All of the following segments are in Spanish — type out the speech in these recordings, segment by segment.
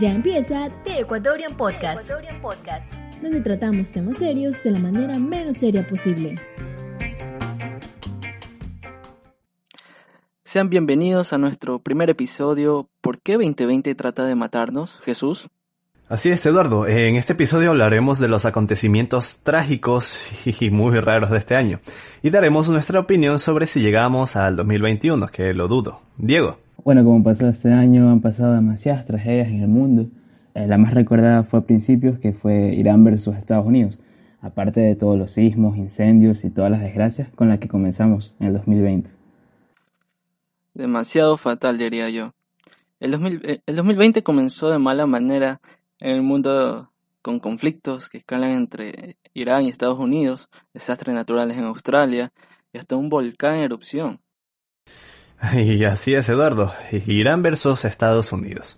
Ya empieza The Ecuadorian Podcast, Ecuadorian Podcast, donde tratamos temas serios de la manera menos seria posible. Sean bienvenidos a nuestro primer episodio ¿Por qué 2020 trata de matarnos, Jesús? Así es, Eduardo. En este episodio hablaremos de los acontecimientos trágicos y muy raros de este año. Y daremos nuestra opinión sobre si llegamos al 2021, que lo dudo. Diego. Bueno, como pasó este año, han pasado demasiadas tragedias en el mundo. Eh, la más recordada fue a principios, que fue Irán versus Estados Unidos. Aparte de todos los sismos, incendios y todas las desgracias con las que comenzamos en el 2020. Demasiado fatal, diría yo. El, 2000 eh, el 2020 comenzó de mala manera en el mundo con conflictos que escalan entre Irán y Estados Unidos, desastres naturales en Australia y hasta un volcán en erupción. Y así es, Eduardo. Irán versus Estados Unidos.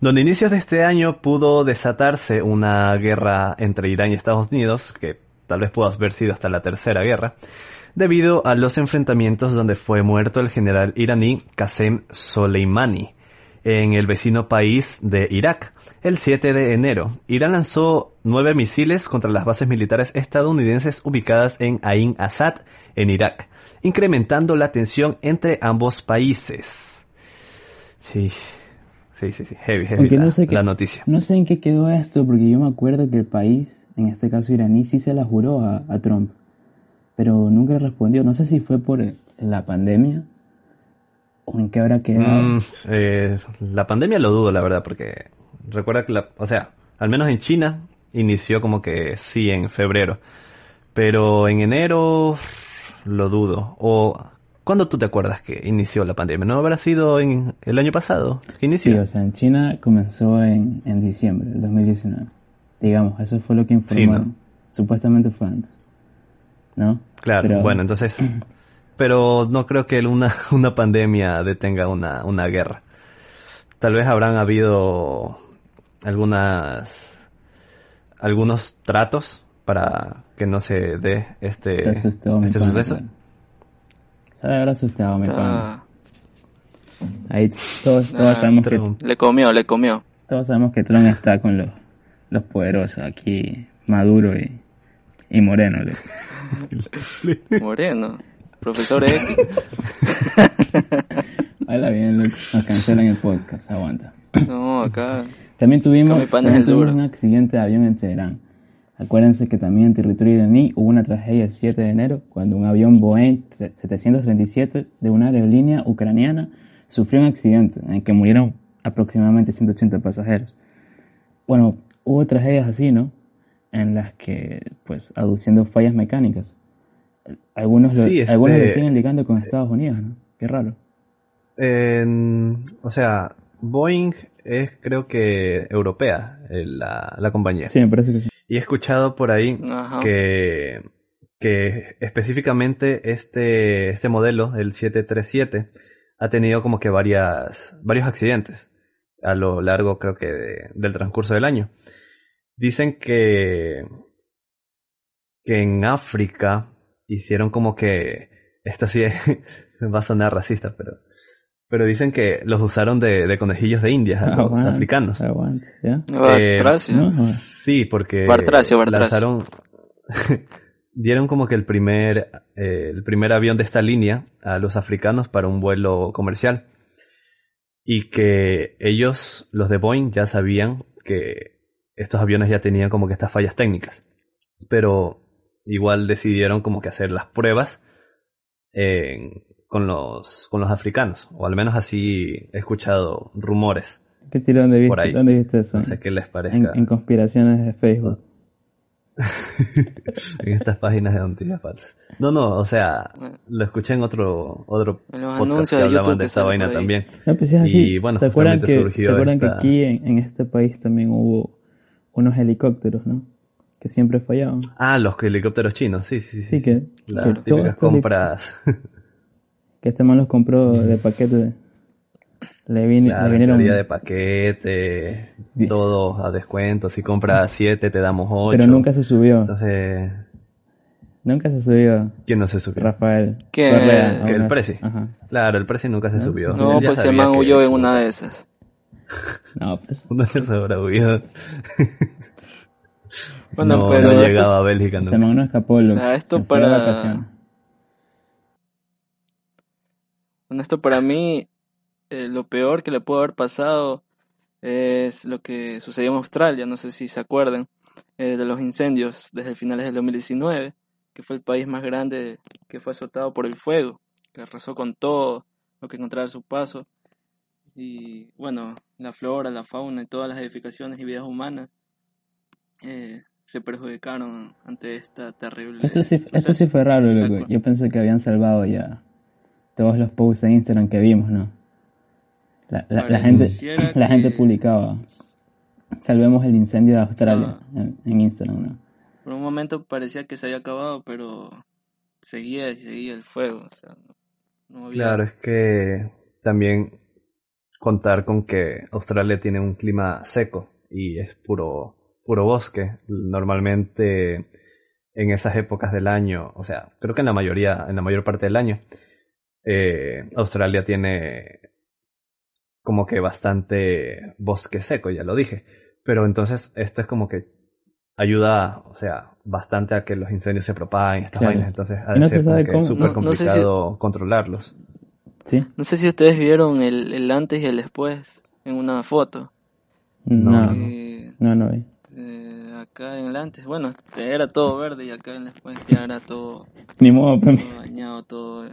Donde inicios de este año pudo desatarse una guerra entre Irán y Estados Unidos, que tal vez pueda haber sido hasta la tercera guerra, debido a los enfrentamientos donde fue muerto el general iraní Qasem Soleimani en el vecino país de Irak. El 7 de enero, Irán lanzó nueve misiles contra las bases militares estadounidenses ubicadas en Ain Assad, en Irak, incrementando la tensión entre ambos países. Sí, sí, sí, sí. heavy, heavy la, no sé la noticia. No sé en qué quedó esto, porque yo me acuerdo que el país, en este caso iraní, sí se la juró a, a Trump. Pero nunca respondió. No sé si fue por la pandemia o en qué habrá quedado. Mm, eh, la pandemia lo dudo, la verdad, porque recuerda que la, o sea, al menos en China inició como que sí en febrero, pero en enero lo dudo. O ¿cuándo tú te acuerdas que inició la pandemia? ¿No habrá sido en el año pasado que Sí, inició? o sea, en China comenzó en, en diciembre del 2019. Digamos, eso fue lo que informaron. ¿no? Supuestamente fue antes. ¿No? Claro, Pero- bueno, entonces, pero no creo que una, una pandemia detenga una, una guerra. Tal vez habrán habido algunas, algunos tratos para que no se dé este, Se este suceso. Se habrá asustado mi. Ah, Ahí todos, todos Ah, sabemos que le comió, le comió. todos sabemos que Trump está con los, los poderosos aquí, Maduro y, y Moreno. le- Moreno, profesor de ética. Habla bien, loco. nos cancelan el podcast, aguanta. No, acá. También tuvimos, también tuvimos un accidente de avión en Teherán. Acuérdense que también en territorio iraní hubo una tragedia el 7 de enero cuando un avión Boeing 737 de una aerolínea ucraniana sufrió un accidente en el que murieron aproximadamente 180 pasajeros. Bueno, hubo tragedias así, ¿no? En las que, pues, aduciendo fallas mecánicas. Algunos lo, Sí, este- algunos lo siguen ligando con Estados Unidos, ¿no? Qué raro. En- o sea, Boeing es creo que europea, eh, la, la compañía. Sí, me parece que sí. Y he escuchado por ahí Ajá. que, que específicamente este, este modelo, el 737, ha tenido como que varias, varios accidentes a lo largo, creo que, de- del transcurso del año. Dicen que, que en África hicieron como que, esta sí va a sonar racista, pero, pero dicen que los usaron de, de conejillos de indias a los Aguante, africanos. Aguante, ¿ya? Eh, Bartracio. ¿no? Sí, porque Bartracio, Bartracio. lanzaron, dieron como que el primer, eh, el primer avión de esta línea a los africanos para un vuelo comercial y que ellos, los de Boeing, ya sabían que estos aviones ya tenían como que estas fallas técnicas, pero igual decidieron como que hacer las pruebas en- con los con los africanos, o al menos así he escuchado rumores. ¿Qué tirón de ahí. ¿Dónde viste eso? No sé qué les en, parezca. en conspiraciones de Facebook. en estas páginas de noticias falsas. No, no, o sea, lo escuché en otro otro En los podcast que de hablaban de que esta sale vaina también. No, pues es así. Y, bueno, ¿Se acuerdan, que, ¿se acuerdan que esta- aquí en, en este país también hubo unos helicópteros, ¿no? Que siempre fallaban. Ah, los helicópteros chinos, sí, sí, sí. Sí, que, Las que típicas compras. que este man los compró de paquete. Le, vin- Claro, le vinieron. de paquete, Bien. todo a descuento. Si compras 7 te damos 8. pero nunca se subió. Entonces, Nunca se subió ¿quién no se subió? Rafael. ¿Qué? Correa, Que el precio. Ajá. Claro, el precio nunca se subió. No, Él pues el man huyó en una de esas. No, pues. Uno se sobrevivió. Bueno, no, pero no esto- llegaba a Bélgica Se man no escapó. loco. sea, esto Se fue de para-. Bueno, esto para mí, eh, lo peor que le pudo haber pasado es lo que sucedió en Australia, no sé si se acuerdan, eh, de los incendios desde finales del 2019, que fue el país más grande que fue azotado por el fuego, que arrasó con todo lo que encontraba a su paso. Y bueno, la flora, la fauna y todas las edificaciones y vidas humanas eh, se perjudicaron ante esta terrible... Esto sí, esto sí fue raro, loco. Exacto. Yo pensé que habían salvado ya todos los posts de Instagram que vimos, ¿no? La, la, la gente, la gente publicaba. Salvemos el incendio de Australia O en, en Instagram, ¿no? Por un momento parecía que se había acabado, pero seguía y seguía el fuego. O sea, no, no había... Claro, es que también contar con que Australia tiene un clima seco y es puro, puro bosque. Normalmente en esas épocas del año, o sea, creo que en la mayoría, en la mayor parte del año, eh, Australia tiene como que bastante bosque seco, ya lo dije. Pero entonces esto es como que ayuda, o sea, bastante a que los incendios se propaguen, estas Claro. vainas. Entonces, de no ser se cómo- súper no- no sé si- complicado controlarlos. ¿Sí? No sé si ustedes vieron el, el antes y el después en una foto. No, No, no. no, eh, acá en el antes, bueno, este, era todo verde y acá en el después ya era todo, Ni modo, todo dañado, todo...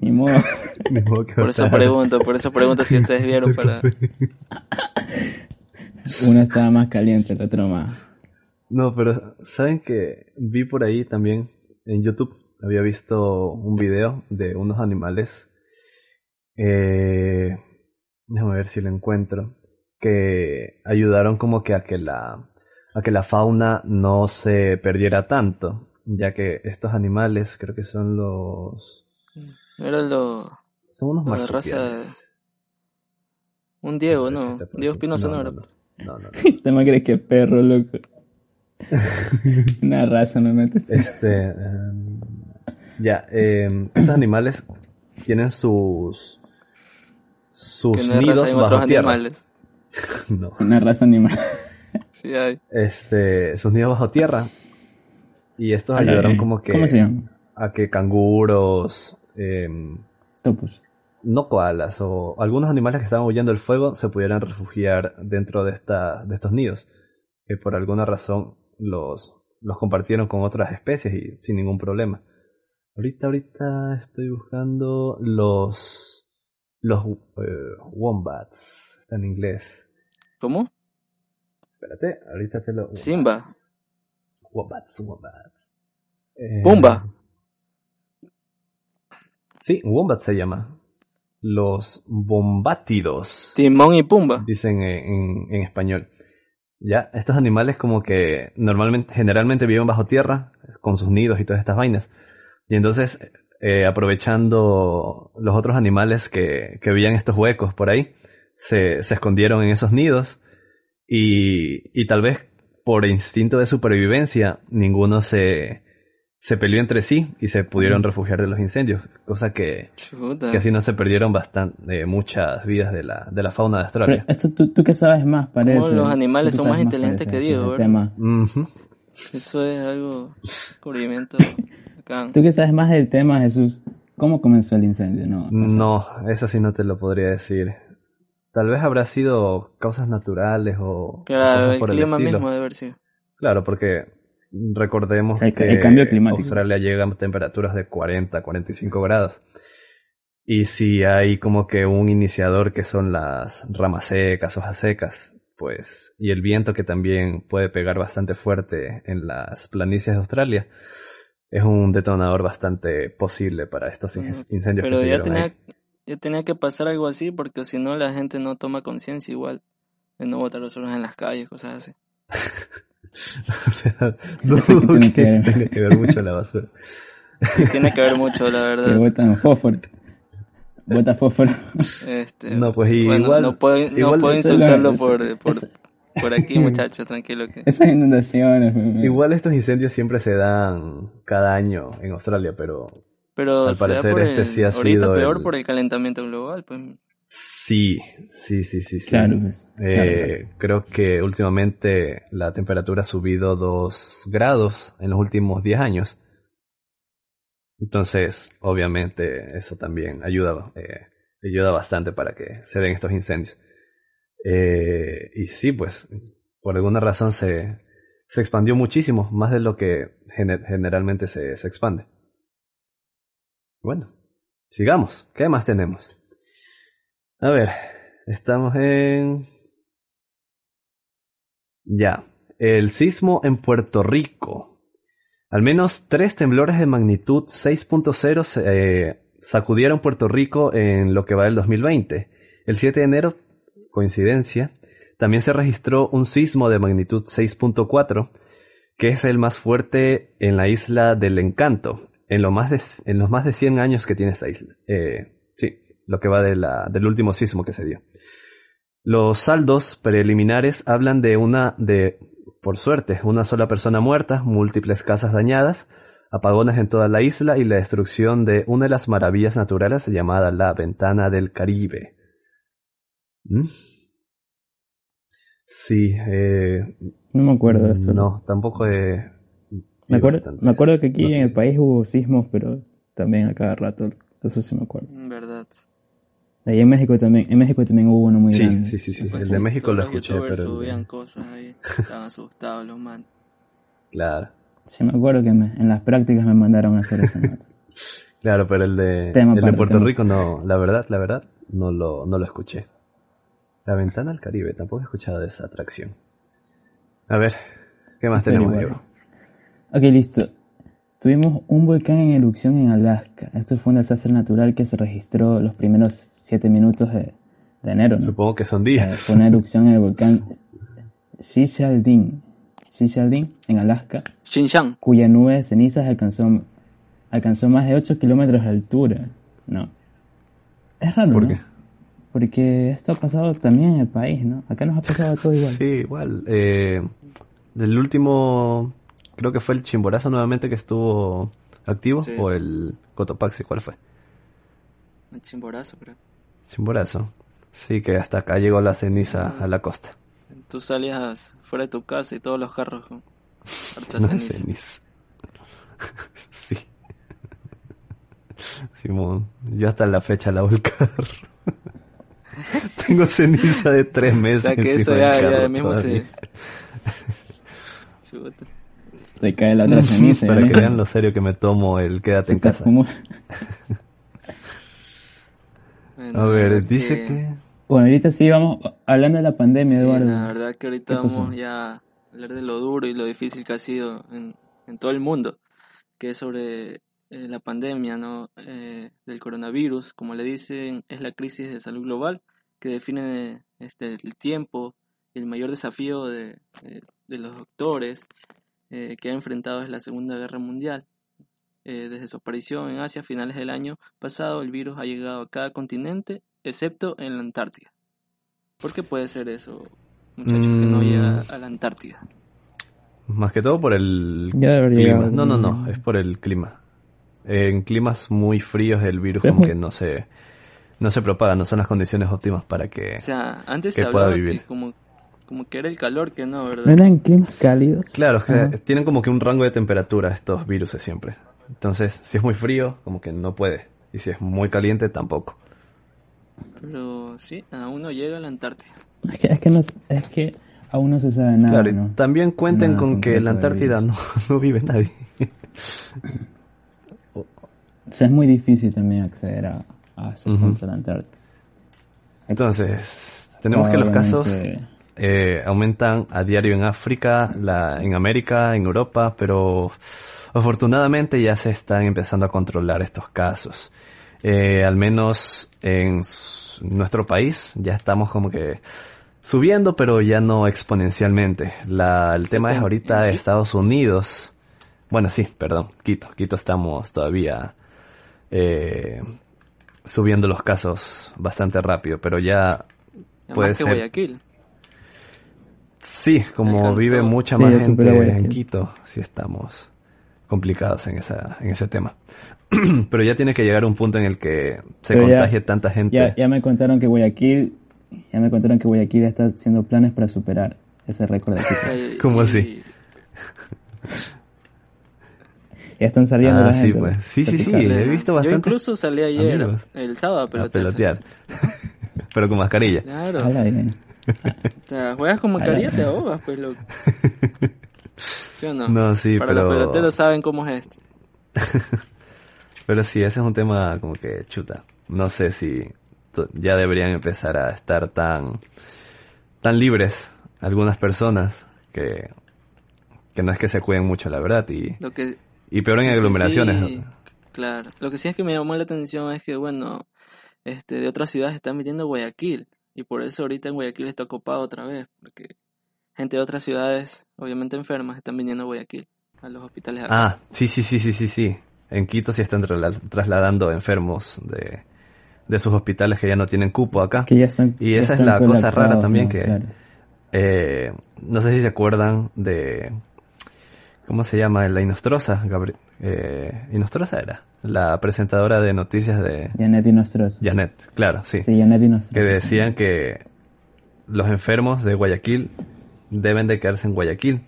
ni modo. Ni modo que Por eso otra. pregunto, por eso pregunto si ustedes vieron para... Uno estaba más caliente, el otro más. No, pero ¿saben que vi por ahí también en YouTube? Había visto un video de unos animales. Eh, déjame ver si lo encuentro. Que ayudaron como que a que la a que la fauna no se perdiera tanto, ya que estos animales creo que son los Era lo... son unos La raza. Un Diego, Ese ¿no? Diego. Espinosa no, no, era. no, no, no, no. Te me crees que perro, loco. Una raza me metes. Este, em, ya, em, estos animales tienen sus sus nidos bajo tierra. animales. No, Una raza animal. Sí hay. este, sus nidos bajo tierra. Y estos Ay, ayudaron ay, como que ¿Cómo se llama? a que canguros, em, Topos. no koalas o algunos animales que estaban huyendo del fuego se pudieran refugiar dentro de esta, de estos nidos. Que por alguna razón los, los compartieron con otras especies y sin ningún problema. Ahorita, ahorita estoy buscando los los eh, wombats. Está en inglés. ¿Cómo? Espérate, ahorita te lo. Simba. Wombats, wombats. Eh, Pumba. Sí, wombat se llama. Los bombátidos. Timón y Pumba. dicen en, en- en español. Ya, estos animales como que normalmente, generalmente viven bajo tierra, con sus nidos y todas estas vainas. Y entonces, eh, aprovechando los otros animales que, que veían estos huecos por ahí, se, se escondieron en esos nidos y, y tal vez por instinto de supervivencia, ninguno se, se peleó entre sí y se pudieron refugiar de los incendios, cosa que, que así no se perdieron bastante, muchas vidas de la, de la fauna de Pero Australia. esto tú, tú que sabes más, parece. los animales son más inteligentes que el ¿verdad? tema. Ujú. Eso es algo descubrimiento acá. Tú que sabes más del tema, Jesús. ¿Cómo comenzó el incendio? No, no. No, eso sí no te lo podría decir. Tal vez habrá sido causas naturales o, Claro, cosas el por el clima estilo. mismo debe haber sido. Claro, porque recordemos O sea, el- que el cambio climático. Australia llega a temperaturas de 40, 45 grados. Y si hay como que un iniciador que son las ramas secas, hojas secas, pues, y el viento que también puede pegar bastante fuerte en las planicies de Australia, es un detonador bastante posible para estos incendios Pero que se ya dieron tenía, ahí. Ya tenía que pasar algo así porque si no la gente no toma conciencia igual de no botar basuras en las calles, cosas así. O sea, dudo Eso que tiene que que ver. que mucho la basura. Sí, tiene que ver mucho, la Que verdad. botan fósforo. Bota fósforo. Este, No, pues, y bueno, igual- no puedo, no igual puedo insultarlo por, por, eso- por aquí, muchachos, tranquilo que... Esas inundaciones. me- Igual estos incendios siempre se dan cada año en Australia, pero Pero Al parecer por este el- sí ha ahorita sido peor el- por el calentamiento global, pues Sí, sí, sí, sí. sí. Claro, pues, Eh, Creo que últimamente la temperatura ha subido 2 grados en los últimos 10 años. Entonces, obviamente, eso también ayuda, eh, ayuda bastante para que se den estos incendios. Eh, y sí, pues, por alguna razón se, se expandió muchísimo, más de lo que gener- generalmente se, se expande. Bueno, sigamos. ¿Qué más tenemos? A ver, estamos en... Ya, el sismo en Puerto Rico. Al menos tres temblores de magnitud 6.0 se, eh, sacudieron Puerto Rico en lo que va del 2020. El 7 de enero, coincidencia, también se registró un sismo de magnitud 6.4, que es el más fuerte en la isla del Encanto, en, lo más de, en los más de 100 años que tiene esta isla. Eh, sí, lo que va de la, del último sismo que se dio. Los saldos preliminares hablan de una, de, por suerte, una sola persona muerta, múltiples casas dañadas, apagones en toda la isla y la destrucción de una de las maravillas naturales llamada la Ventana del Caribe. ¿Mm? Sí, eh, No me acuerdo de eso. no, tampoco. Me acuerdo, me acuerdo que aquí en el país hubo sismos, pero también a cada rato. Eso sí me acuerdo. En verdad. Ahí en México también, en México también hubo uno muy Sí, grande. sí, sí, sí, sí, Pues el de México lo escuché, youtubers pero... el de- subían cosas ahí. Estaban asustados los man. Claro, Sí, me acuerdo que me- en las prácticas me mandaron a hacer esa nota. claro, pero el de, Tema el de Puerto tema. Rico no, la verdad, la verdad, no lo, no lo escuché. La Ventana al Caribe, tampoco he escuchado de esa atracción. A ver, ¿qué más tenemos. Diego? Ok, listo. Tuvimos un volcán en erupción en Alaska. Esto fue un desastre natural que se registró los primeros 7 minutos de, de enero, ¿no? Supongo que son Eh, días. fue una erupción en el volcán Shishaldin, Shishaldin, en Alaska, Xinjiang. cuya nube de cenizas alcanzó, alcanzó más de 8 kilómetros de altura. No. Es raro, ¿Por ¿no? qué? Porque esto ha pasado también en el país, ¿no? Acá nos ha pasado todo igual. Sí, igual. Eh, del último, creo que fue el Chimborazo nuevamente que estuvo activo, Sí. o el Cotopaxi, ¿cuál fue? Un chimborazo, creo. Chimborazo. Sí, que hasta acá llegó la ceniza a la costa. Tú salías fuera de tu casa y todos los carros con harta No, ceniza. ceniza. sí. Simón, yo hasta la fecha lavo el carro. Tengo ceniza de tres O meses. sea que eso ya, ya mismo se... Te cae la otra ceniza. Para ¿ya que vean lo serio que me tomo el quédate Se en casa. Bueno, A ver, dice que... Bueno, ahorita sí vamos hablando de la pandemia, Sí, Eduardo. la verdad que ahorita vamos ya a hablar de lo duro y lo difícil que ha sido en, en todo el mundo, que es sobre eh, la pandemia ¿no? Eh, del coronavirus, como le dicen, es la crisis de salud global que define este, el tiempo y el mayor desafío de, de- de los doctores eh, que ha enfrentado desde la Segunda Guerra Mundial. Eh, desde su aparición en Asia a finales del año pasado, el virus ha llegado a cada continente, excepto en la Antártida. ¿Por qué puede ser eso, muchachos, que no Mm. llega a la Antártida? Más que todo por el Ya clima. No, no, no, es por el clima. En climas muy fríos el virus como que no se no se propaga, no son las condiciones óptimas para que O sea, antes que se pueda vivir. que como, como que era el calor que no, ¿No ¿verdad? eran climas cálidos? Claro, es que Ajá. tienen como que un rango de temperatura estos virus siempre. Entonces, si es muy frío, como que no puede. Y si es muy caliente, tampoco. Pero sí, aún no llega a la Antártida. Es que, es que, no, es que aún no se sabe nada, claro, también cuenten Nada con que en la Antártida no, no vive nadie. O sea, es muy difícil también acceder a, a punto de la Antártida. Entonces, tenemos que los casos eh, aumentan a diario en África, la, en América, en Europa, pero afortunadamente ya se están empezando a controlar estos casos. Eh, al menos en nuestro país ya estamos como que subiendo, pero ya no exponencialmente. La, el tema es ahorita Estados Unidos. Bueno, sí, perdón, Quito. Quito estamos todavía eh, subiendo los casos bastante rápido, pero ya Puede que ser. Guayaquil. Sí, como Alcanzó. vive mucha más gente en. Quito, sí estamos complicados en, esa, en ese tema. Pero ya tiene que llegar un punto en el que se Pero ya- contagie tanta gente. Ya, ya me contaron que Guayaquil, ya me contaron que Guayaquil está haciendo planes para superar ese récord de Quito. ¿Cómo así? Ya están saliendo Ah, la sí, gente. pues. Sí, sí, sí. he visto Yo bastantes incluso salí ayer, amigos. el sábado, a a pelotear. pelotear. Pero con mascarilla. Claro. O sea, juegas con mascarilla, te ahogas, pues, loco. ¿Sí o no? No, sí, Para pero- los peloteros saben cómo es esto. Pero sí, ese es un tema como que chuta. No sé si ya deberían empezar a estar tan, tan libres algunas personas que, que no es que se cuiden mucho, la verdad. Y, Lo que, y peor en aglomeraciones. sí- claro. Lo que sí es que me llamó la atención es que, bueno, este, de otras ciudades están viniendo a Guayaquil. Y por eso ahorita en Guayaquil está ocupado otra vez. Porque gente de otras ciudades, obviamente enfermas, están viniendo a Guayaquil, a los hospitales acá. Ah, sí, sí, sí, sí, sí, sí. En Quito sí están trasla- trasladando enfermos de, de sus hospitales que ya no tienen cupo acá. Que ya están, Y ya esa es la cosa rara también ¿no? que- Claro. Eh, no sé si se acuerdan de... ¿Cómo se llama? La Inostrosa. Gabri- eh, Inostrosa era. La presentadora de noticias de Janet y Nostrosa. Janet, claro, sí. Sí, Janet y Nostrosa. Que decían que los enfermos de Guayaquil deben de quedarse en Guayaquil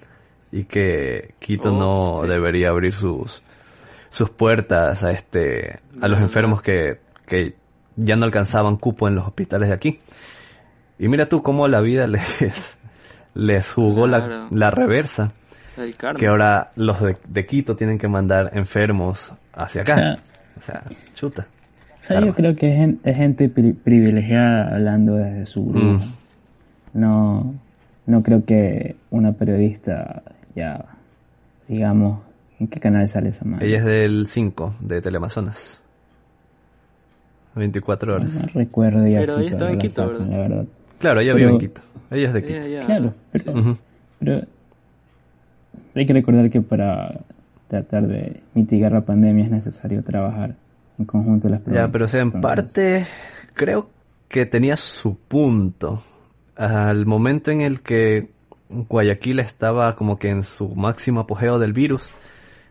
y que Quito Oh, no sí. debería abrir sus sus puertas a este a los enfermos que, que ya no alcanzaban cupo en los hospitales de aquí. Y mira tú cómo la vida les les jugó la, Claro. la reversa. Que ahora los de, de Quito tienen que mandar enfermos hacia acá. Ah. O sea, chuta. O sea, yo creo que es, gen- es gente pri- privilegiada hablando desde su grupo. Mm. No, no creo que una periodista ya, digamos, ¿en qué canal sale esa madre? Ella es del 5 de Teleamazonas. 24 horas. No recuerdo ya Pero ella estaba en Quito, ¿verdad? La verdad. Claro, ella Pero- vive en Quito. Ella es de Quito. Claro, pero hay que recordar que para tratar de mitigar la pandemia es necesario trabajar en conjunto las provincias. Ya, pero o sea, en Entonces, parte creo que tenía su punto. Al momento en el que Guayaquil estaba como que en su máximo apogeo del virus,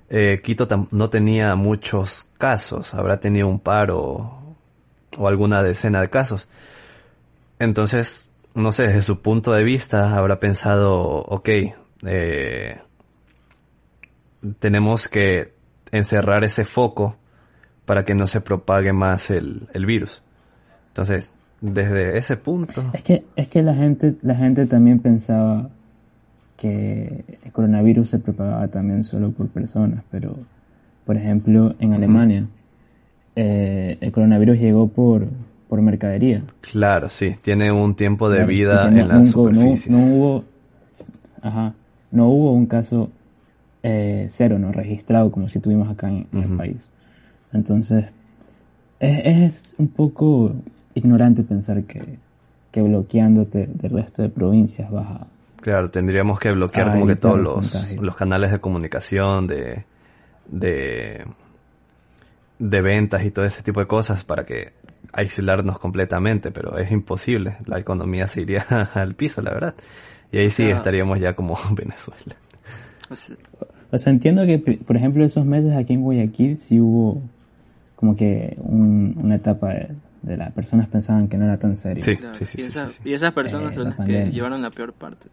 eh, Quito no tenía muchos casos, habrá tenido un par o, o alguna decena de casos. Entonces, no sé, desde su punto de vista habrá pensado, ok, eh, tenemos que encerrar ese foco para que no se propague más el, el virus. Entonces, desde ese punto, Es que, es que la gente, la gente también pensaba que el coronavirus se propagaba también solo por personas, pero por ejemplo en Alemania eh, el coronavirus llegó por, por mercadería. claro, sí, tiene un tiempo de vida no- en las nunca- no-. No, hubo, ajá, no hubo un caso eh, cero, no registrado como si tuvimos acá en, en el Ujú. país. Entonces es, es un poco ignorante pensar que, que bloqueándote del resto de provincias vas a Claro, tendríamos que bloquear como que todos los los, canales de comunicación, de, de, de ventas y todo ese tipo de cosas para que aislarnos completamente, pero es imposible. La economía se iría al piso, la verdad. Y ahí sí sea- estaríamos ya como Venezuela. O sea, O sea, entiendo que, por ejemplo, esos meses aquí en Guayaquil sí hubo como que un- una etapa de, de las personas pensaban que no era tan serio. Sí, claro. sí, sí, y, esa- sí, sí. y esas personas Eh, son la las que llevaron la peor parte.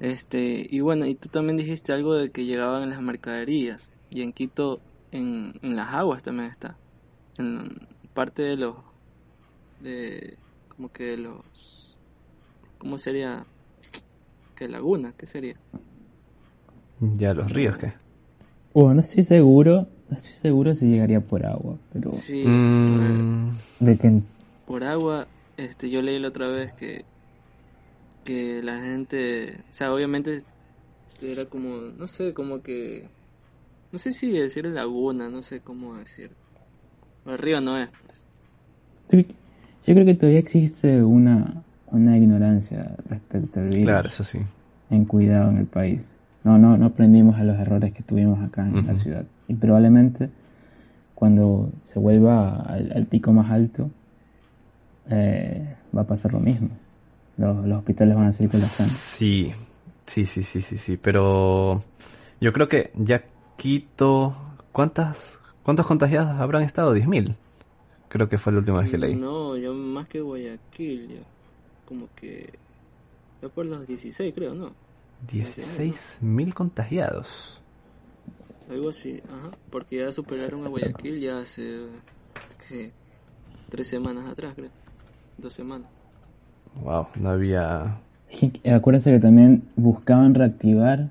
Este, y bueno, y tú también dijiste algo de que llegaban en las mercaderías. Y en Quito, en, en las aguas también está. En parte de los. de. como que de los. ¿Cómo sería? ¿Qué laguna? ¿Qué sería? Ya los ríos, ¿qué? Bueno, no estoy seguro, no estoy seguro si llegaría por agua, pero Sí, Mm, de que por, por agua, este, yo leí la otra vez que. que la gente. O sea, obviamente. Era como. no sé, como que. no sé si decir laguna, no sé cómo decir. El río no es. pues. yo yo creo que todavía existe una, una ignorancia respecto al virus claro, eso sí. en cuidado en el país. No, no, no aprendimos a los errores que tuvimos acá en la ciudad. Y probablemente cuando se vuelva al, al pico más alto, eh, va a pasar lo mismo. Los, los hospitales van a seguir colapsando. Sí, sí, sí, sí, sí, sí, pero Yo creo que ya Quito... ¿Cuántas, ¿Cuántos contagiados habrán estado? ¿10.000? Creo que fue la última vez que leí. No, ya más que Guayaquil, ya. Como que... Ya por los 16 creo, ¿no? 16.000 contagiados. Algo así, ajá. Porque ya superaron a Guayaquil ya hace... ¿qué? Tres semanas atrás, creo. Dos semanas. Wow, no había... Acuérdense que también buscaban reactivar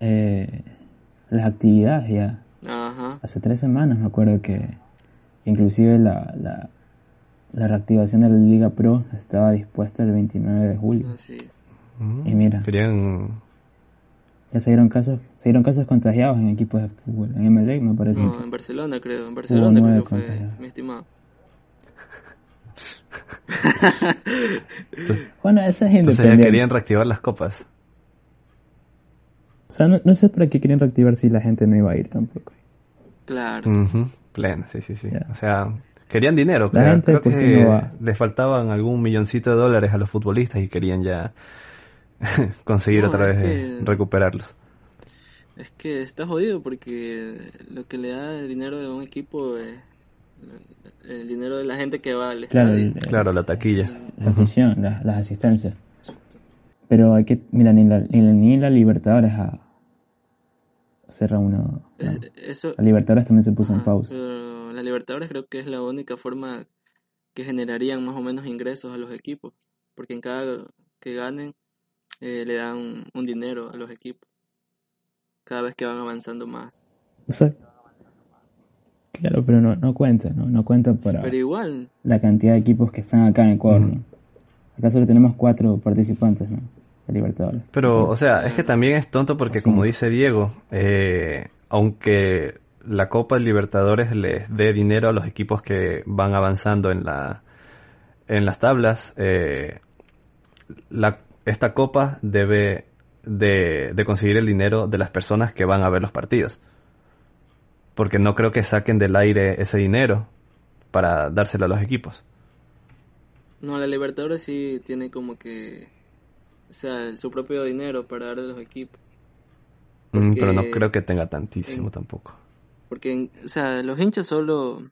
eh, las actividades ya. Ajá. Hace tres semanas me acuerdo que, que inclusive la, la, la reactivación de la Liga Pro estaba dispuesta el 29 de julio. Así. Mm, Y mira. Querían... Ya se dieron casos, se dieron casos contagiados en equipos de fútbol. En MLA me parece. No, en Barcelona creo. En Barcelona creo que fue, contagiados. mi estimado. Bueno, eso es Entonces ya querían reactivar las copas. O sea, no, no sé para qué quieren reactivar si la gente no iba a ir tampoco. Claro. Plena, sí, sí, sí. O sea, querían dinero. La creo, gente, creo pues, que sí no va. les faltaban algún milloncito de dólares a los futbolistas y querían ya conseguir No, otra vez que- eh, recuperarlos. Es que está jodido porque lo que le da el dinero de un equipo es el dinero de la gente que va al Claro, estadio. el- Claro, la taquilla. la afición, la- las asistencias. Pero hay que, mira, ni la, ni la, ni la Libertadores ha. Es- eso, La Libertadores también se puso en pausa. pero la Libertadores creo que es la única forma que generarían más o menos ingresos a los equipos. Porque en cada que ganen eh, le dan un, un dinero a los equipos. Cada vez que van avanzando más. O sea, claro, pero no, no cuenta, ¿no? No cuenta para Pero igual, la cantidad de equipos que están acá en Ecuador, ¿no? Acá solo tenemos cuatro participantes, ¿no? De Libertadores. Pero, o sea, es que también es tonto porque, Sí. como dice Diego, eh, aunque la Copa Libertadores les dé dinero a los equipos que van avanzando en la en las tablas, eh, la, esta copa debe de, de conseguir el dinero de las personas que van a ver los partidos. Porque no creo que saquen del aire ese dinero para dárselo a los equipos. no, la Libertadores sí tiene como que, o sea, su propio dinero para darle a los equipos. Mm, pero no creo que tenga tantísimo en- tampoco. Porque, o sea, los hinchas solo,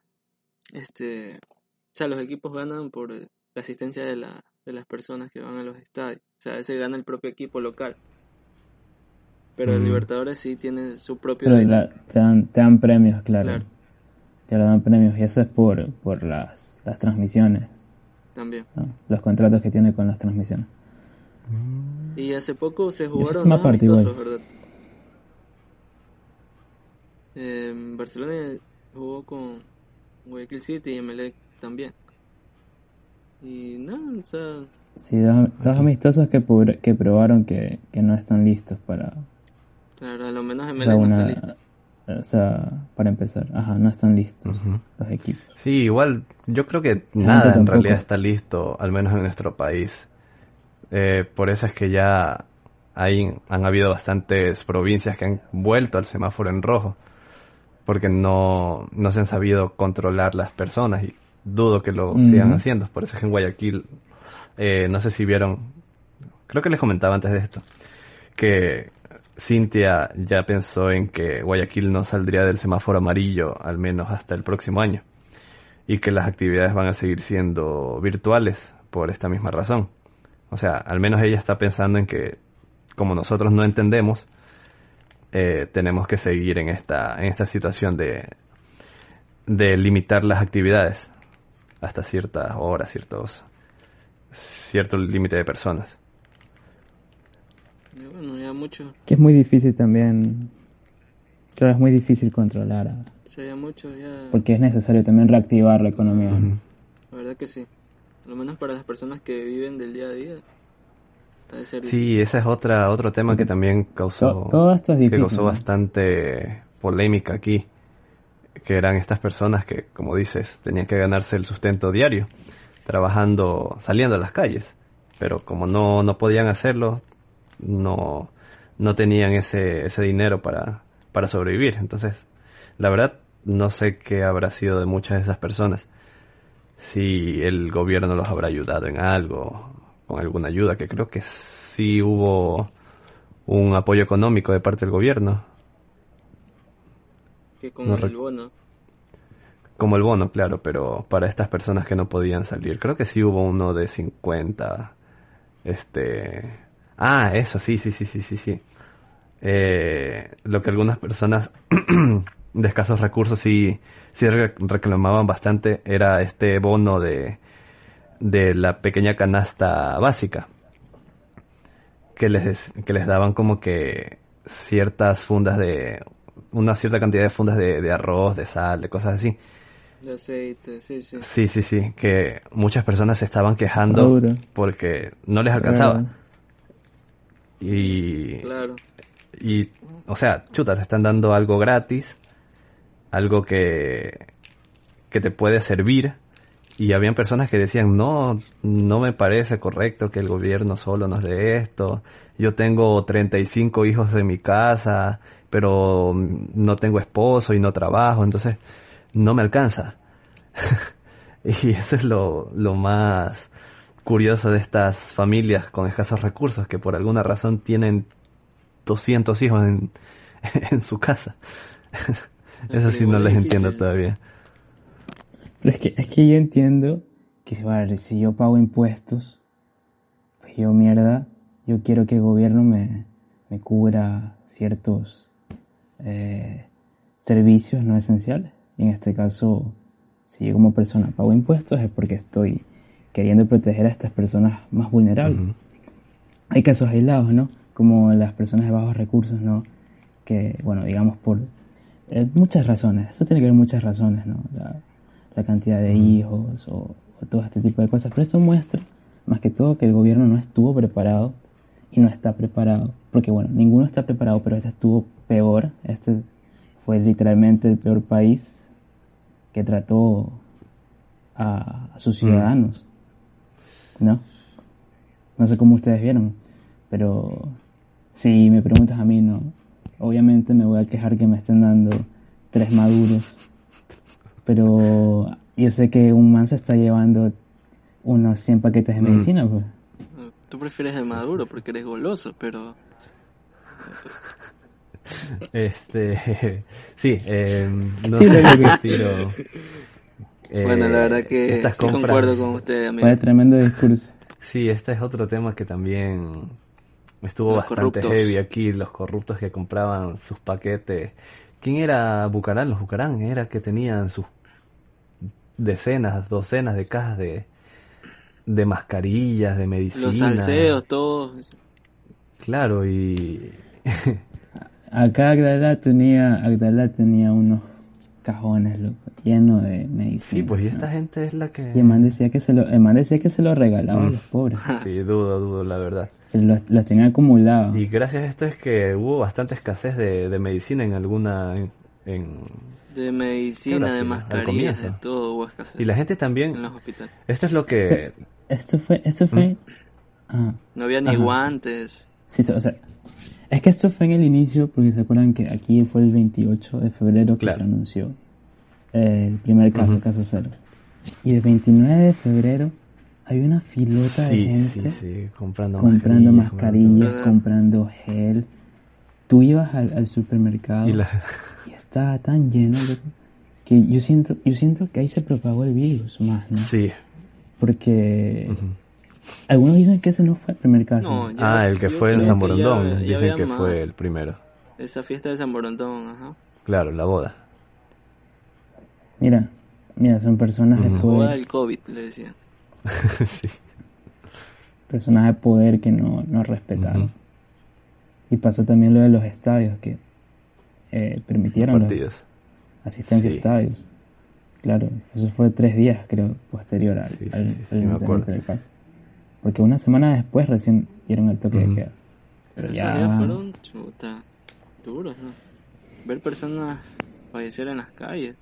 este, o sea, los equipos ganan por eh, la asistencia de, la, de las personas que van a los estadios. O sea, ese gana el propio equipo local. Pero el Mm. Libertadores sí tiene su propio Pero dinero. la- te, dan, te dan premios, claro. Claro. Claro, dan premios. Y eso es por, por las, las transmisiones, También. ¿no? Los contratos que tiene con las transmisiones. Y hace poco se jugaron dos amistosos. ¿verdad? Eh, Barcelona jugó con Guayaquil City y Emelec también. Y no, o sea, Sí, dos, dos amistosos que, pur- que probaron que, que no están listos para, claro, a lo menos para Emelec no está una... listo. O sea, para empezar. Ajá, no están listos Ujú. los equipos. Sí, igual yo creo que nada en realidad está listo, al menos en nuestro país. Eh, por eso es que ya hay, han habido bastantes provincias que han vuelto al semáforo en rojo, porque no, no se han sabido controlar las personas y dudo que lo sigan haciendo. Por eso es que en Guayaquil, eh, no sé si vieron, creo que les comentaba antes de esto, que Cintia ya pensó en que Guayaquil no saldría del semáforo amarillo al menos hasta el próximo año y que las actividades van a seguir siendo virtuales por esta misma razón. O sea, al menos ella está pensando en que como nosotros no entendemos, eh, tenemos que seguir en esta, en esta situación de, de limitar las actividades hasta ciertas horas, ciertos, cierto límite de personas. Bueno, ya mucho, Que es muy difícil también... Claro, es muy difícil controlar, o sea, ya mucho, ya, porque es necesario también reactivar la economía. ¿no? la verdad que sí. Lo menos para las personas que viven del día a día. Sí, ese es otra, otro tema que también causó, To- todo esto es que causó ¿no? bastante polémica aquí, que eran estas personas que, como dices, tenían que ganarse el sustento diario, trabajando, saliendo a las calles, pero como no, no podían hacerlo, no, no tenían ese, ese dinero para, para sobrevivir. Entonces, la verdad, no sé qué habrá sido de muchas de esas personas. Si el gobierno los habrá ayudado en algo, con alguna ayuda, que creo que sí hubo un apoyo económico de parte del gobierno Que con No el bono. Como el bono, claro, pero para estas personas que no podían salir. Creo que sí hubo uno de 50. Este. Ah, eso, sí, sí, sí, sí, sí, sí. Eh, lo que algunas personas de escasos recursos sí, sí re- reclamaban bastante era este bono de, de la pequeña canasta básica. Que les, que les daban como que ciertas fundas de. Una cierta cantidad de fundas de, de arroz, de sal, de cosas así. De aceite, sí, sí. Sí, sí, sí, que muchas personas se estaban quejando Maduro. porque no les alcanzaba. Y, Claro. y, o sea, chuta, te están dando algo gratis, algo que, que te puede servir. Y habían personas que decían, no, no me parece correcto que el gobierno solo nos dé esto. Yo tengo 35 hijos en mi casa, pero no tengo esposo y no trabajo, entonces no me alcanza. y eso es lo, lo más curioso de estas familias con escasos recursos, que por alguna razón tienen 200 hijos en, en su casa. Eso sí no les entiendo todavía. Pero es que, es que yo entiendo que si yo pago impuestos, pues yo mierda, yo quiero que el gobierno me, me cubra ciertos eh, servicios no esenciales. Y en este caso, si yo como persona pago impuestos es porque estoy queriendo proteger a estas personas más vulnerables. Ujú. Hay casos aislados, ¿no? Como las personas de bajos recursos, ¿no? Que, bueno, digamos por eh, muchas razones. Eso tiene que ver muchas razones, ¿no? La, la cantidad de hijos o, o todo este tipo de cosas. Pero esto muestra, más que todo, que el gobierno no estuvo preparado y no está preparado. Porque, bueno, ninguno está preparado, pero este estuvo peor. Este fue literalmente el peor país que trató a, a sus ciudadanos. ¿No? No sé cómo ustedes vieron, pero si me preguntas a mí, no. Obviamente me voy a quejar que me estén dando tres maduros, pero yo sé que un man se está llevando unos 100 paquetes de Mm. medicina, pues. Tú prefieres el maduro porque eres goloso, pero Este, sí, eh, no sé lo qué que- estilo. eh, bueno, la verdad que estas sí compras- concuerdo con usted, amigo. Fue tremendo discurso. Sí, este es otro tema que también estuvo Los bastante corruptos. heavy aquí, los corruptos que compraban sus paquetes. ¿Quién era Bucarán? Los Bucarán, era que tenían sus decenas, docenas de cajas de, de mascarillas, de medicina. Los salseos, todos. Claro, y Acá Agdalá tenía, Agdalá tenía unos cajones, loco, llenos de medicina. sí, pues y ¿no? esta gente es la que... Y el man decía que se lo, el man decía que se lo regalaba a Mm. los pobres. Sí, dudo, dudo, la verdad. Los, los tenía acumulados. Y gracias a esto es que hubo bastante escasez de, de medicina en alguna... En, en- De medicina, de mascarillas, de todo hubo escasez Y la gente también... en los hospitales. Esto es lo que... Esto fue, esto fue, Mm. ah, No había ni Ajá. guantes. sí, o sea, es que esto fue en el inicio, porque se acuerdan que aquí fue el 28 de febrero que Claro. se anunció el primer caso, Ujú. caso cero. Y el 29 de febrero hay una filota de Sí, gente sí, sí, comprando, comprando mascarillas, todo. comprando gel. Tú ibas al, al supermercado Y la... y estaba tan lleno que yo siento, yo siento que ahí se propagó el virus más, ¿no? Sí. Porque algunos dicen que ese no fue el primer caso. No, Ah, el que fue en San que ya- Borondón. ya Dicen que más. fue el primero. Esa fiesta de San Borondón, ajá. Claro, la boda. Mira, mira, son personas de Ujú. Boda poder, del COVID, le decían. sí. personas de poder que no, no respetaron. Y pasó también lo de los estadios que eh, permitieron Partidos. asistencia Sí. a estadios. Claro, eso fue tres días, creo, posterior al, Sí, sí, al- sí, al sí, me anunciamiento acuerdo. del caso. Porque una semana después recién dieron el toque de queda. Pero Ya. esos días fueron chuta, duros, ¿no? Ver personas fallecer en las calles.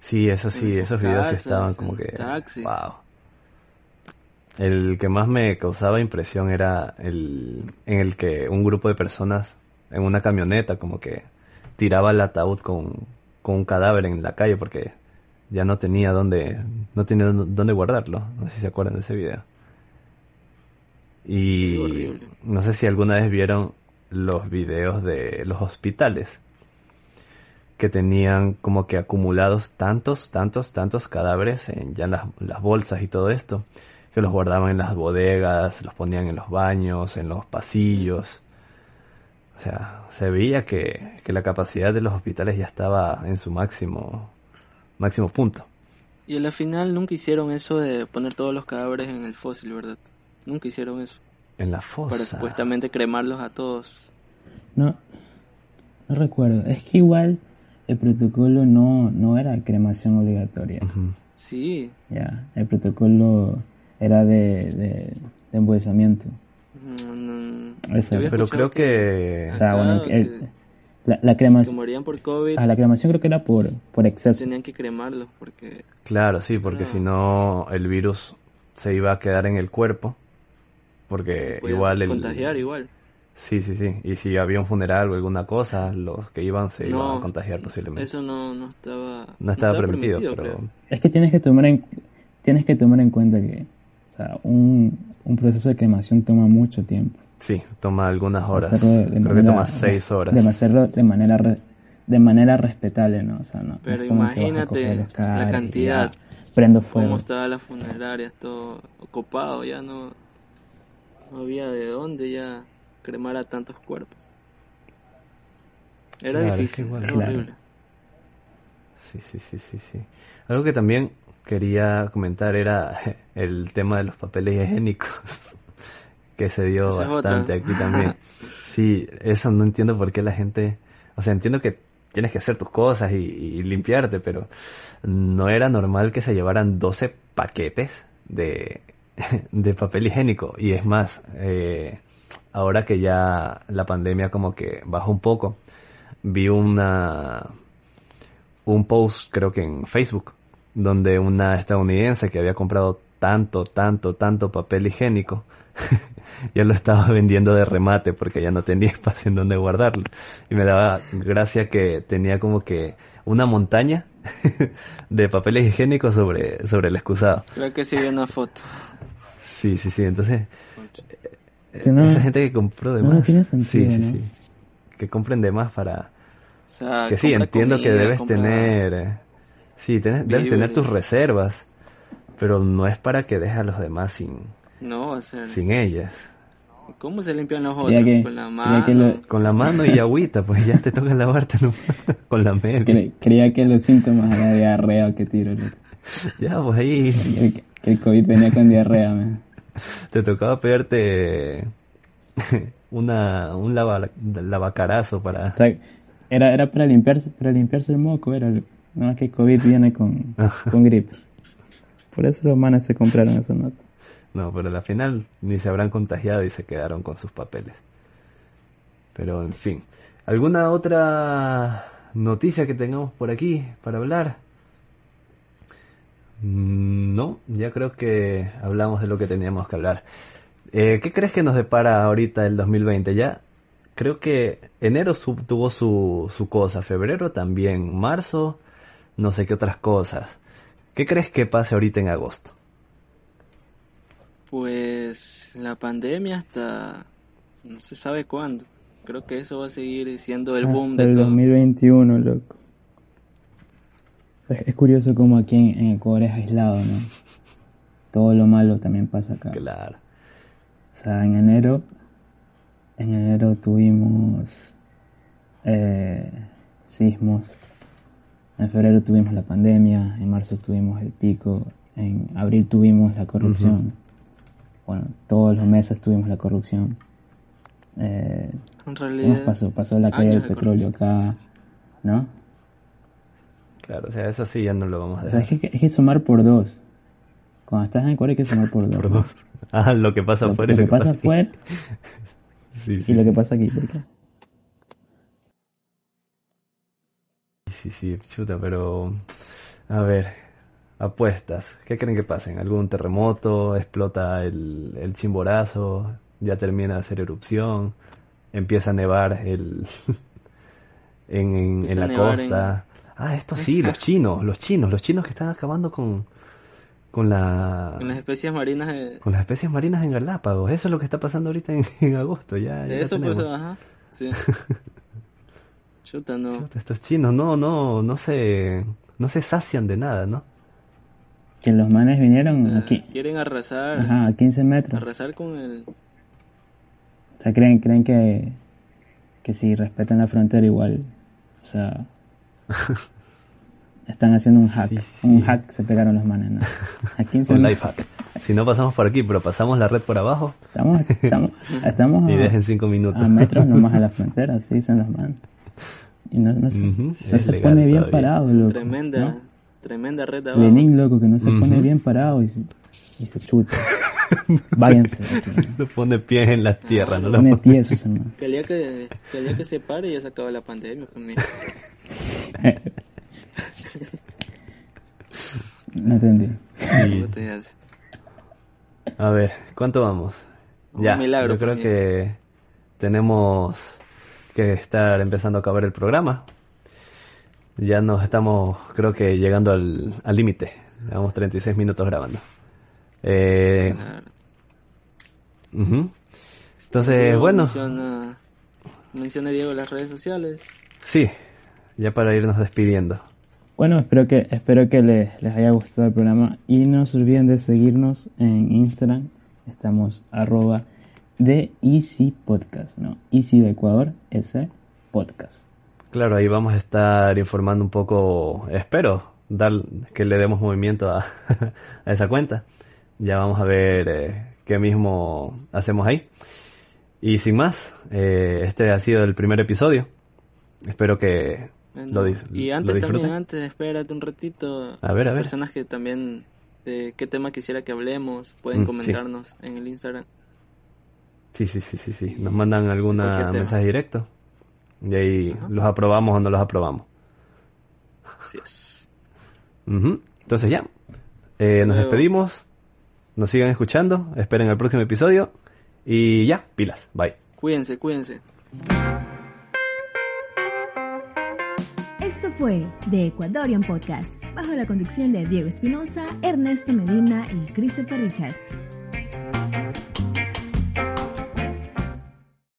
Sí, eso sí, esos videos casas, estaban como que... taxis. Wow. El que más me causaba impresión era el en el que un grupo de personas en una camioneta como que tiraba el ataúd con, con un cadáver en la calle porque ya no tenía dónde no tenía dónde guardarlo. No sé si se acuerdan de ese video. Y no sé si alguna vez vieron los videos de los hospitales que tenían como que acumulados tantos, tantos, tantos cadáveres en ya en las, las bolsas y todo esto, que los guardaban en las bodegas, los ponían en los baños, en los pasillos. O sea, se veía que, que la capacidad de los hospitales ya estaba en su máximo, máximo punto. Y a la final nunca hicieron eso de poner todos los cadáveres en el fósil, ¿verdad? Nunca hicieron eso. En la fosa. Para supuestamente cremarlos a todos. No, no recuerdo. Es que igual el protocolo no, no era cremación obligatoria. Sí. Ya, el protocolo era de, de, de embolsamiento. Mm, Eso, Pero creo que... O sea, Acá, bueno, el- que- la, cremación, morían por COVID ah, la cremación creo que era por, por exceso. tenían que cremarlos porque Claro, sí, porque Ah. si no el virus se iba a quedar en el cuerpo. Porque igual el... contagiar igual. Sí, sí, sí. Y si había un funeral o alguna cosa, los que iban se iban a contagiar posiblemente. Eso no, no estaba no estaba permitido, pero... creo. Es que tienes que tomar en, tienes que tomar en cuenta que o sea, un, un proceso de cremación toma mucho tiempo. Sí, toma algunas horas. De Creo que toma seis horas. De hacerlo de manera re- de manera respetable, ¿no? O sea, no, Pero imagínate la cantidad, prendo fuego. Cómo estaba la funeraria, todo ocupado, ya no, no había de dónde ya cremar a tantos cuerpos. Era Claro, difícil, igual- era Claro. horrible. Sí, sí, sí, sí, sí. Algo que también quería comentar era el tema de los papeles higiénicos, que se dio bastante aquí también. Sí, eso no entiendo por qué la gente, o sea, entiendo que tienes que hacer tus cosas y, y limpiarte, pero no era normal que se llevaran 12 paquetes de, de papel higiénico. Y es más, eh, ahora que ya la pandemia como que bajó un poco, vi una un post creo que en Facebook donde una estadounidense que había comprado tanto, tanto, tanto papel higiénico ya lo estaba vendiendo de remate porque ya no tenía espacio en donde guardarlo. Y me daba gracia que tenía como que una montaña de papeles higiénicos sobre, sobre el excusado. Creo que sí vi una foto. Sí, sí, sí. Entonces, no- esa gente que compró de no, más. no tiene sentido, sí, sí, ¿no? sí. Que compren de más para, O sea, que sí, entiendo que debes tener, eh, sí, tenés- debes tener tus reservas, pero no es para que dejes a los demás sin, No, o sea, sin ellas. ¿cómo se limpian los otros? que- Con la mano. que lo- Con la mano y agüita, pues ya te toca lavarte con la media. Cre- creía que los síntomas era diarrea o qué tiro. Ya, pues ahí Que, que el COVID venía con diarrea, man. te tocaba pegarte una, un lava, lavacarazo para... O sea, era, era para limpiarse, para limpiarse el moco, era lo- no es que el COVID viene con, con gripe. Por eso los manes se compraron esa nota. No, pero al final ni se habrán contagiado y se quedaron con sus papeles. Pero en fin, ¿alguna otra noticia que tengamos por aquí para hablar? Mm, No, ya creo que hablamos de lo que teníamos que hablar. Eh, ¿Qué crees que nos depara ahorita el 2020? Ya creo que enero su- tuvo su, su cosa, febrero también, marzo, no sé qué otras cosas. ¿Qué crees que pase ahorita en agosto? Pues la pandemia hasta no se sabe cuándo. Creo que eso va a seguir siendo el boom Hasta de el todo. 2021, loco. Es, es curioso como aquí en, en Ecuador es aislado, ¿no? Todo lo malo también pasa acá. Claro. O sea, en enero, en enero tuvimos eh, sismos, en febrero tuvimos la pandemia, en marzo tuvimos el pico, en abril tuvimos la corrupción. Bueno, todos los meses tuvimos la corrupción. Eh, En ¿Qué más realidad, pasó? Pasó la caída del de petróleo acá, ¿no? Claro, o sea, eso sí ya no lo vamos a O sea, dejar. es que hay que sumar por dos. Cuando estás en Ecuador hay que sumar por dos. Por dos. Ah, lo que pasa Lo, afuera lo y que pasa afuera Sí, sí, y lo que pasa aquí. ¿por qué? Sí, sí, chuta, pero... A ver, apuestas. ¿Qué creen que pasen? ¿Algún terremoto? ¿Explota el, el chimborazo? ¿Ya termina de hacer erupción? ¿Empieza a nevar el... en, en, la costa? Ah, esto sí, los chinos, los chinos, los chinos que están acabando con... Con la... en las especies marinas de, Con las especies marinas en Galápagos. Eso es lo que está pasando ahorita en, en agosto. Ya, eso, pues, ajá. Sí. Chuta, no. Chuta, estos chinos no, no, no se, no se sacian de nada, ¿no? Que los manes vinieron O sea, aquí, Quieren arrasar, ajá, a 15 metros. arrasar con el... O sea, creen, creen que, que si respetan la frontera igual, o sea, están haciendo un hack, Sí, sí. un hack se pegaron los manes, ¿no? A 15 Un metros. life hack. Si no pasamos por aquí, pero pasamos la red por abajo Estamos, estamos, estamos y a, dejen cinco minutos. a metros nomás a la frontera, así dicen los manes. Y no, no se, Ujú, no es se pone bien todavía. parado, loco. Tremenda, ¿no? tremenda abajo. Lenin, loco, que no se pone Ujú. bien parado y se, y se chuta. Váyanse. ¿no? No pone pies en la tierra, Ah, no lo pone tieso ese man. Que el día que, que el día que se pare ya se acaba la pandemia pues, conmigo. No entendí. Y- ¿Cómo te hace? A ver, ¿cuánto vamos? Un ya, milagro, yo creo pues, que tenemos que estar empezando a acabar el programa. Ya nos estamos, creo que llegando al al límite. Llevamos 36 minutos grabando. Eh. Entonces, Diego bueno, Menciona, menciona Diego las redes sociales. sí, ya para irnos despidiendo. Bueno, espero que, espero que les, les haya gustado el programa y no se olviden de seguirnos en Instagram. Estamos arroba de Easy Podcast, ¿no? Easy de Ecuador, S Podcast. Claro, ahí vamos a estar informando un poco, espero, dar que le demos movimiento a, a esa cuenta. Ya vamos a ver eh, qué mismo hacemos ahí. Y sin más, eh, este ha sido el primer episodio. Espero que Bueno, lo, dis- y lo antes disfruten. también, antes, espérate un ratito. A ver, a ver. Personas que también, de qué tema quisiera que hablemos, pueden Mm, sí. comentarnos en el Instagram. Sí, sí, sí, sí, sí. Nos mandan alguna mensaje directo. Y ahí Ajá. los aprobamos o no los aprobamos. Así es. Entonces ya, eh, nos Luego. despedimos. Nos sigan escuchando. Esperen el próximo episodio. Y ya, pilas. Bye. Cuídense, cuídense. Esto fue The Ecuadorian Podcast, bajo la conducción de Diego Espinosa, Ernesto Medina y Christopher Richards.